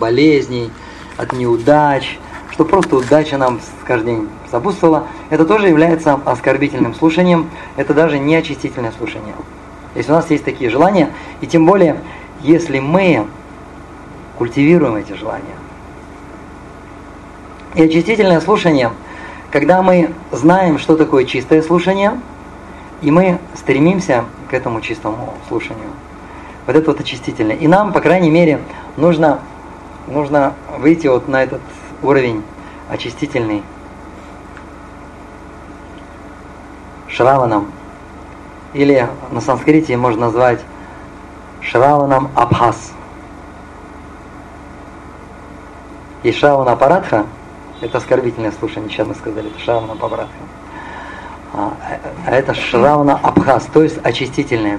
болезней, от неудач, что просто удача нам каждый день сопутствовала, это тоже является оскорбительным слушанием, это даже не очистительное слушание. Если у нас есть такие желания, и тем более, если мы культивируем эти желания. И очистительное слушание, когда мы знаем, что такое чистое слушание, и мы стремимся к этому чистому слушанию. Вот это вот очистительное. И нам, по крайней мере, нужно, нужно выйти вот на этот уровень очистительный. Шраванам. Или на санскрите можно назвать Шраванам Абхас. И Шравана Парадха, это оскорбительное слушание, сейчас мы сказали, это Шравана Парадха. А, а это Шравана Абхас, то есть очистительное.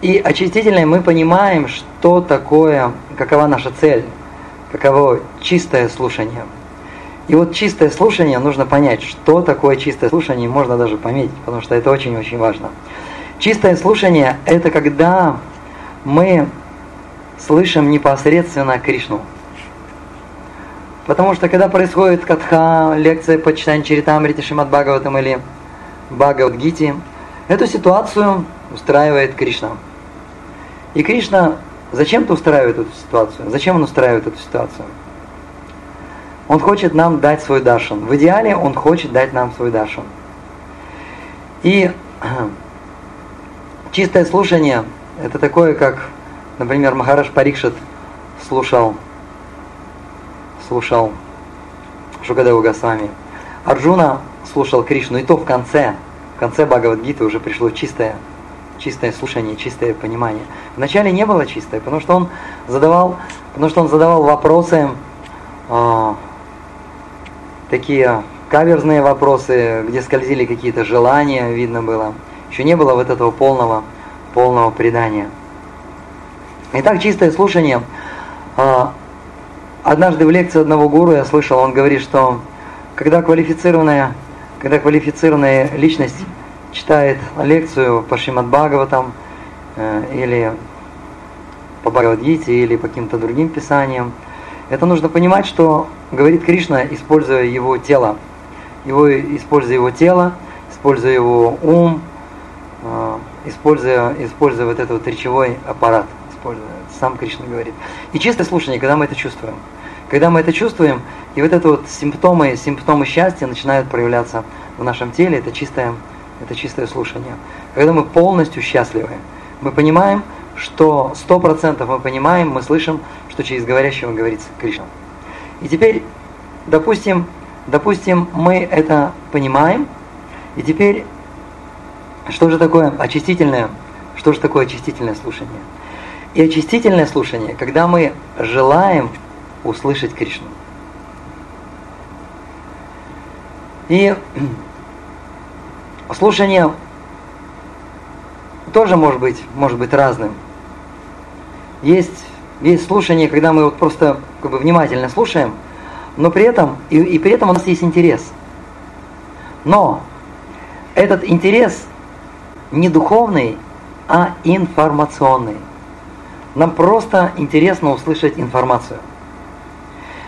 И очистительное мы понимаем, что такое, какова наша цель, каково чистое слушание. И вот чистое слушание, нужно понять, что такое чистое слушание, можно даже пометить, потому что это очень-очень важно. Чистое слушание – это когда мы слышим непосредственно Кришну. Потому что когда происходит катха, лекция по читанию Чаритамрити Шимат Бхагаватам или Бхагавадгити, эту ситуацию устраивает Кришна. И Кришна зачем-то устраивает эту ситуацию. Зачем он устраивает эту ситуацию? Он хочет нам дать свой дашан. В идеале он хочет дать нам свой дашан. И чистое слушание – это такое, как, например, Махараш Парикшит слушал, слушал Шукадеву Госвами. Арджуна слушал Кришну, и то в конце, в конце Бхагавадгиты уже пришло чистое чистое слушание, чистое понимание. Вначале не было чистое, потому что он задавал, потому что он задавал вопросы, э, такие каверзные вопросы, где скользили какие-то желания, видно было. Еще не было вот этого полного, полного предания. Итак, чистое слушание. Э, однажды в лекции одного гуру я слышал, он говорит, что когда квалифицированная, когда квалифицированная личность читает лекцию по Шримад Бхагаватам э, или по Бхагавадгите или по каким-то другим писаниям, это нужно понимать, что говорит Кришна, используя его тело, его, используя его тело, используя его ум, э, используя, используя вот этот вот речевой аппарат, используя, сам Кришна говорит. И чистое слушание, когда мы это чувствуем. Когда мы это чувствуем, и вот это вот симптомы, симптомы счастья начинают проявляться в нашем теле, это чистое это чистое слушание. Когда мы полностью счастливы, мы понимаем, что сто процентов мы понимаем, мы слышим, что через говорящего говорится Кришна. И теперь, допустим, допустим, мы это понимаем, и теперь, что же такое очистительное, что же такое очистительное слушание? И очистительное слушание, когда мы желаем услышать Кришну. И слушание тоже может быть, может быть разным. Есть, есть слушание, когда мы вот просто как бы внимательно слушаем, но при этом, и, и при этом у нас есть интерес. Но этот интерес не духовный, а информационный. Нам просто интересно услышать информацию.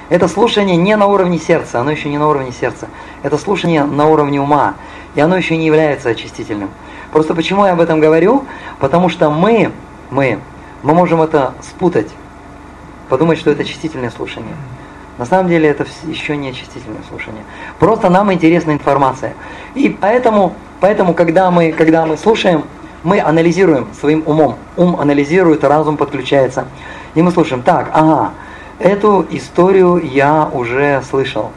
Это слушание не на уровне сердца, оно еще не на уровне сердца. Это слушание на уровне ума и оно еще не является очистительным. Просто почему я об этом говорю? Потому что мы, мы, мы можем это спутать, подумать, что это очистительное слушание. На самом деле это еще не очистительное слушание. Просто нам интересна информация. И поэтому, поэтому когда, мы, когда мы слушаем, мы анализируем своим умом. Ум анализирует, разум подключается. И мы слушаем, так, ага, эту историю я уже слышал.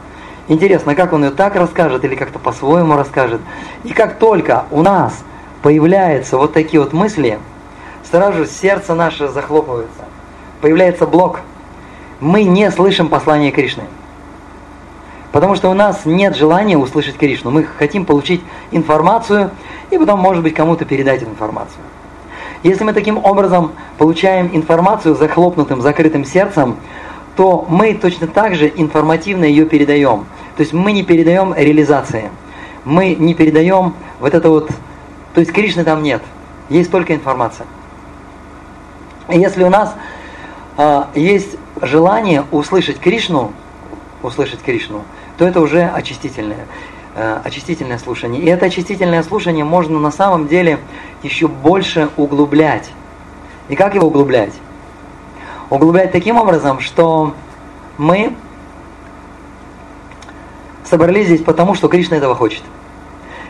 Интересно, как он ее так расскажет или как-то по-своему расскажет. И как только у нас появляются вот такие вот мысли, сразу же сердце наше захлопывается. Появляется блок. Мы не слышим послание Кришны. Потому что у нас нет желания услышать Кришну. Мы хотим получить информацию и потом, может быть, кому-то передать эту информацию. Если мы таким образом получаем информацию захлопнутым, закрытым сердцем, то мы точно так же информативно ее передаем. То есть мы не передаем реализации. Мы не передаем вот это вот... То есть Кришны там нет. Есть только информация. И если у нас э, есть желание услышать Кришну, услышать Кришну, то это уже очистительное, э, очистительное слушание. И это очистительное слушание можно на самом деле еще больше углублять. И как его углублять? Углублять таким образом, что мы собрались здесь потому, что Кришна этого хочет.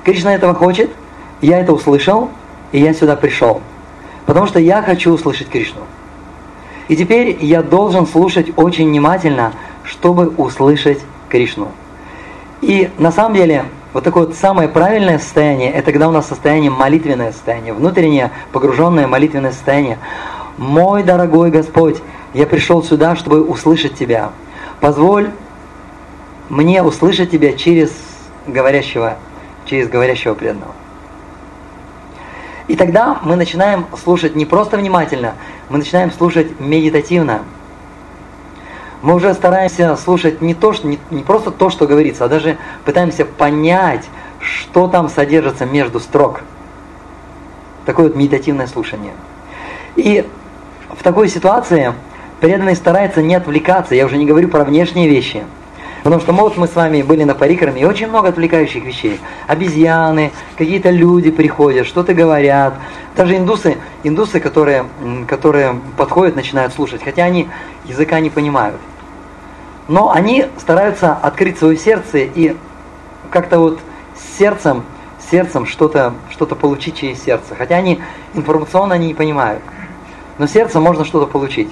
Кришна этого хочет, я это услышал, и я сюда пришел. Потому что я хочу услышать Кришну. И теперь я должен слушать очень внимательно, чтобы услышать Кришну. И на самом деле, вот такое вот самое правильное состояние, это когда у нас состояние молитвенное состояние, внутреннее погруженное молитвенное состояние. Мой дорогой Господь, я пришел сюда, чтобы услышать Тебя. Позволь мне услышать Тебя через говорящего, через говорящего преданного. И тогда мы начинаем слушать не просто внимательно, мы начинаем слушать медитативно. Мы уже стараемся слушать не, то, что, не, не просто то, что говорится, а даже пытаемся понять, что там содержится между строк. Такое вот медитативное слушание. И в такой ситуации преданный старается не отвлекаться, я уже не говорю про внешние вещи – Потому что вот мы с вами были на парикраме, и очень много отвлекающих вещей. Обезьяны, какие-то люди приходят, что-то говорят. Даже индусы, индусы, которые, которые подходят, начинают слушать, хотя они языка не понимают. Но они стараются открыть свое сердце и как-то вот сердцем, сердцем что-то что получить через сердце. Хотя они информационно они не понимают. Но сердцем можно что-то получить.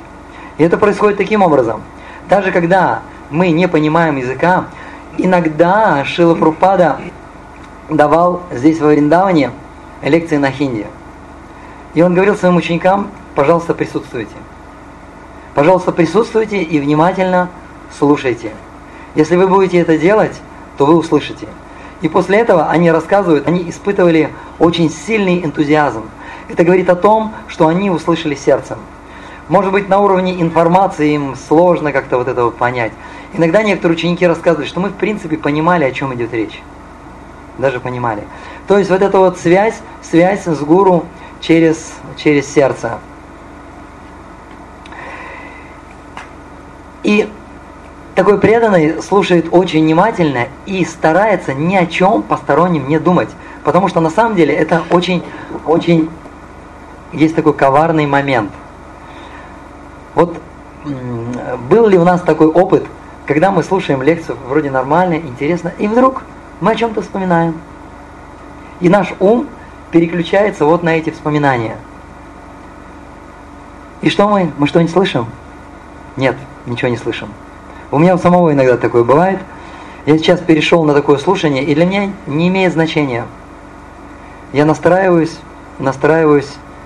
И это происходит таким образом. Даже когда мы не понимаем языка, иногда Шила Прупада давал здесь в Вриндаване лекции на хинди. И он говорил своим ученикам, пожалуйста, присутствуйте. Пожалуйста, присутствуйте и внимательно слушайте. Если вы будете это делать, то вы услышите. И после этого они рассказывают, они испытывали очень сильный энтузиазм. Это говорит о том, что они услышали сердцем. Может быть, на уровне информации им сложно как-то вот этого понять. Иногда некоторые ученики рассказывают, что мы в принципе понимали, о чем идет речь. Даже понимали. То есть вот эта вот связь, связь с гуру через, через сердце. И такой преданный слушает очень внимательно и старается ни о чем постороннем не думать. Потому что на самом деле это очень, очень есть такой коварный момент. Вот был ли у нас такой опыт – когда мы слушаем лекцию, вроде нормально, интересно, и вдруг мы о чем-то вспоминаем. И наш ум переключается вот на эти вспоминания. И что мы? Мы что, не слышим? Нет, ничего не слышим. У меня у самого иногда такое бывает. Я сейчас перешел на такое слушание, и для меня не имеет значения. Я настраиваюсь, настраиваюсь